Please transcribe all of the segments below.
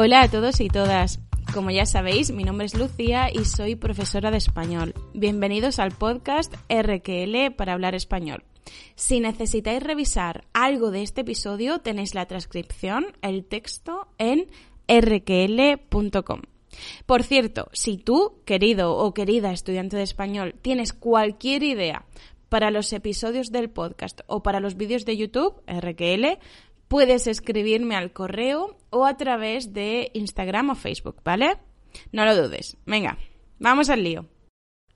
Hola a todos y todas. Como ya sabéis, mi nombre es Lucía y soy profesora de español. Bienvenidos al podcast RQL para hablar español. Si necesitáis revisar algo de este episodio, tenéis la transcripción, el texto en rql.com. Por cierto, si tú, querido o querida estudiante de español, tienes cualquier idea para los episodios del podcast o para los vídeos de YouTube, RQL, puedes escribirme al correo o a través de Instagram o Facebook, ¿vale? No lo dudes. Venga, vamos al lío.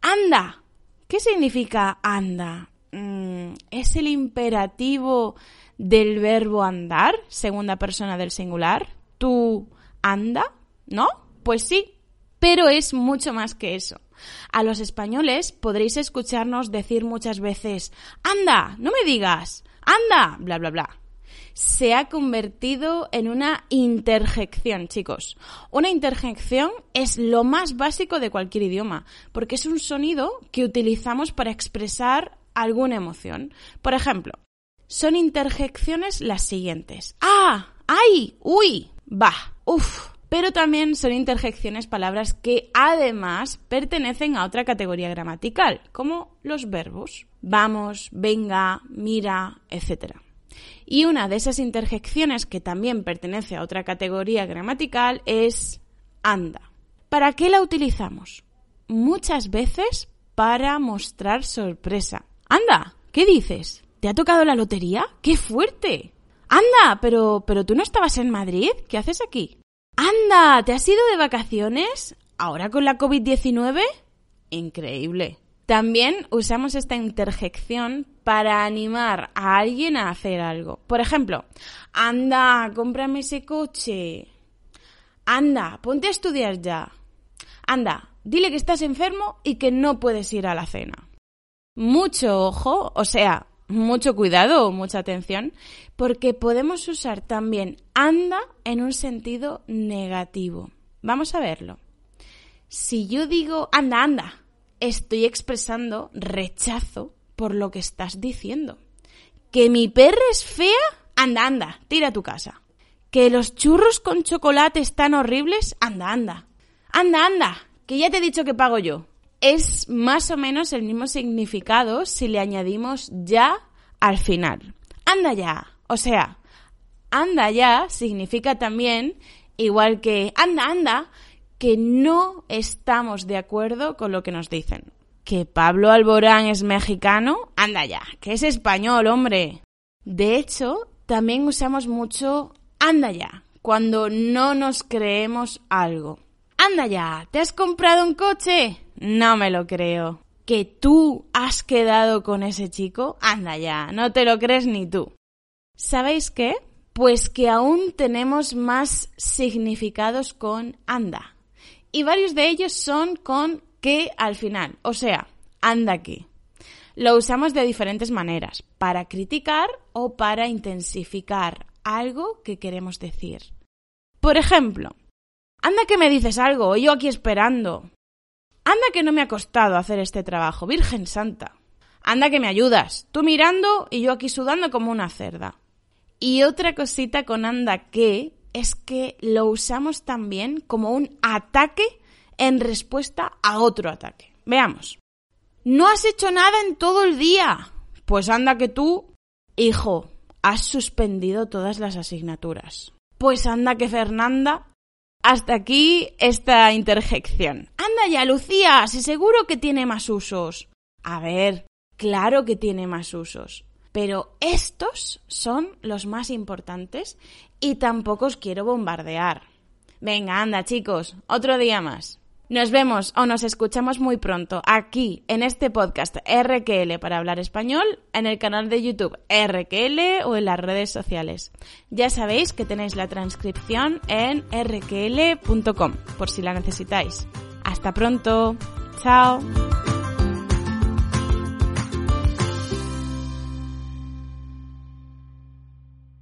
¡Anda! ¿Qué significa anda? Mm, ¿Es el imperativo del verbo andar, segunda persona del singular? ¿Tú anda? ¿No? Pues sí, pero es mucho más que eso. A los españoles podréis escucharnos decir muchas veces, anda, no me digas, anda, bla, bla, bla se ha convertido en una interjección, chicos. Una interjección es lo más básico de cualquier idioma, porque es un sonido que utilizamos para expresar alguna emoción. Por ejemplo, son interjecciones las siguientes. ¡Ah! ¡Ay! ¡Uy! ¡Bah! ¡Uf! Pero también son interjecciones palabras que además pertenecen a otra categoría gramatical, como los verbos. Vamos, venga, mira, etc. Y una de esas interjecciones que también pertenece a otra categoría gramatical es anda. ¿Para qué la utilizamos? Muchas veces para mostrar sorpresa. Anda, ¿qué dices? ¿Te ha tocado la lotería? ¡Qué fuerte! Anda, pero, pero tú no estabas en Madrid. ¿Qué haces aquí? Anda, ¿te has ido de vacaciones? ¿Ahora con la COVID-19? Increíble. También usamos esta interjección para animar a alguien a hacer algo. Por ejemplo, anda, cómprame ese coche. Anda, ponte a estudiar ya. Anda, dile que estás enfermo y que no puedes ir a la cena. Mucho ojo, o sea, mucho cuidado o mucha atención, porque podemos usar también anda en un sentido negativo. Vamos a verlo. Si yo digo anda, anda, estoy expresando rechazo por lo que estás diciendo. ¿Que mi perra es fea? Anda, anda, tira a tu casa. ¿Que los churros con chocolate están horribles? Anda, anda. Anda, anda, que ya te he dicho que pago yo. Es más o menos el mismo significado si le añadimos ya al final. Anda ya. O sea, anda ya significa también, igual que anda, anda, que no estamos de acuerdo con lo que nos dicen. ¿Que Pablo Alborán es mexicano? Anda ya, que es español, hombre. De hecho, también usamos mucho anda ya, cuando no nos creemos algo. Anda ya, ¿te has comprado un coche? No me lo creo. ¿Que tú has quedado con ese chico? Anda ya, no te lo crees ni tú. ¿Sabéis qué? Pues que aún tenemos más significados con anda y varios de ellos son con que al final, o sea, anda aquí. Lo usamos de diferentes maneras, para criticar o para intensificar algo que queremos decir. Por ejemplo, anda que me dices algo, yo aquí esperando. Anda que no me ha costado hacer este trabajo, Virgen Santa. Anda que me ayudas, tú mirando y yo aquí sudando como una cerda. Y otra cosita con anda que es que lo usamos también como un ataque en respuesta a otro ataque. Veamos. No has hecho nada en todo el día. Pues anda que tú, hijo, has suspendido todas las asignaturas. Pues anda que Fernanda. Hasta aquí esta interjección. Anda ya, Lucía, si seguro que tiene más usos. A ver, claro que tiene más usos. Pero estos son los más importantes y tampoco os quiero bombardear. Venga, anda, chicos, otro día más. Nos vemos o nos escuchamos muy pronto aquí en este podcast RQL para hablar español, en el canal de YouTube RQL o en las redes sociales. Ya sabéis que tenéis la transcripción en rql.com por si la necesitáis. Hasta pronto. Chao.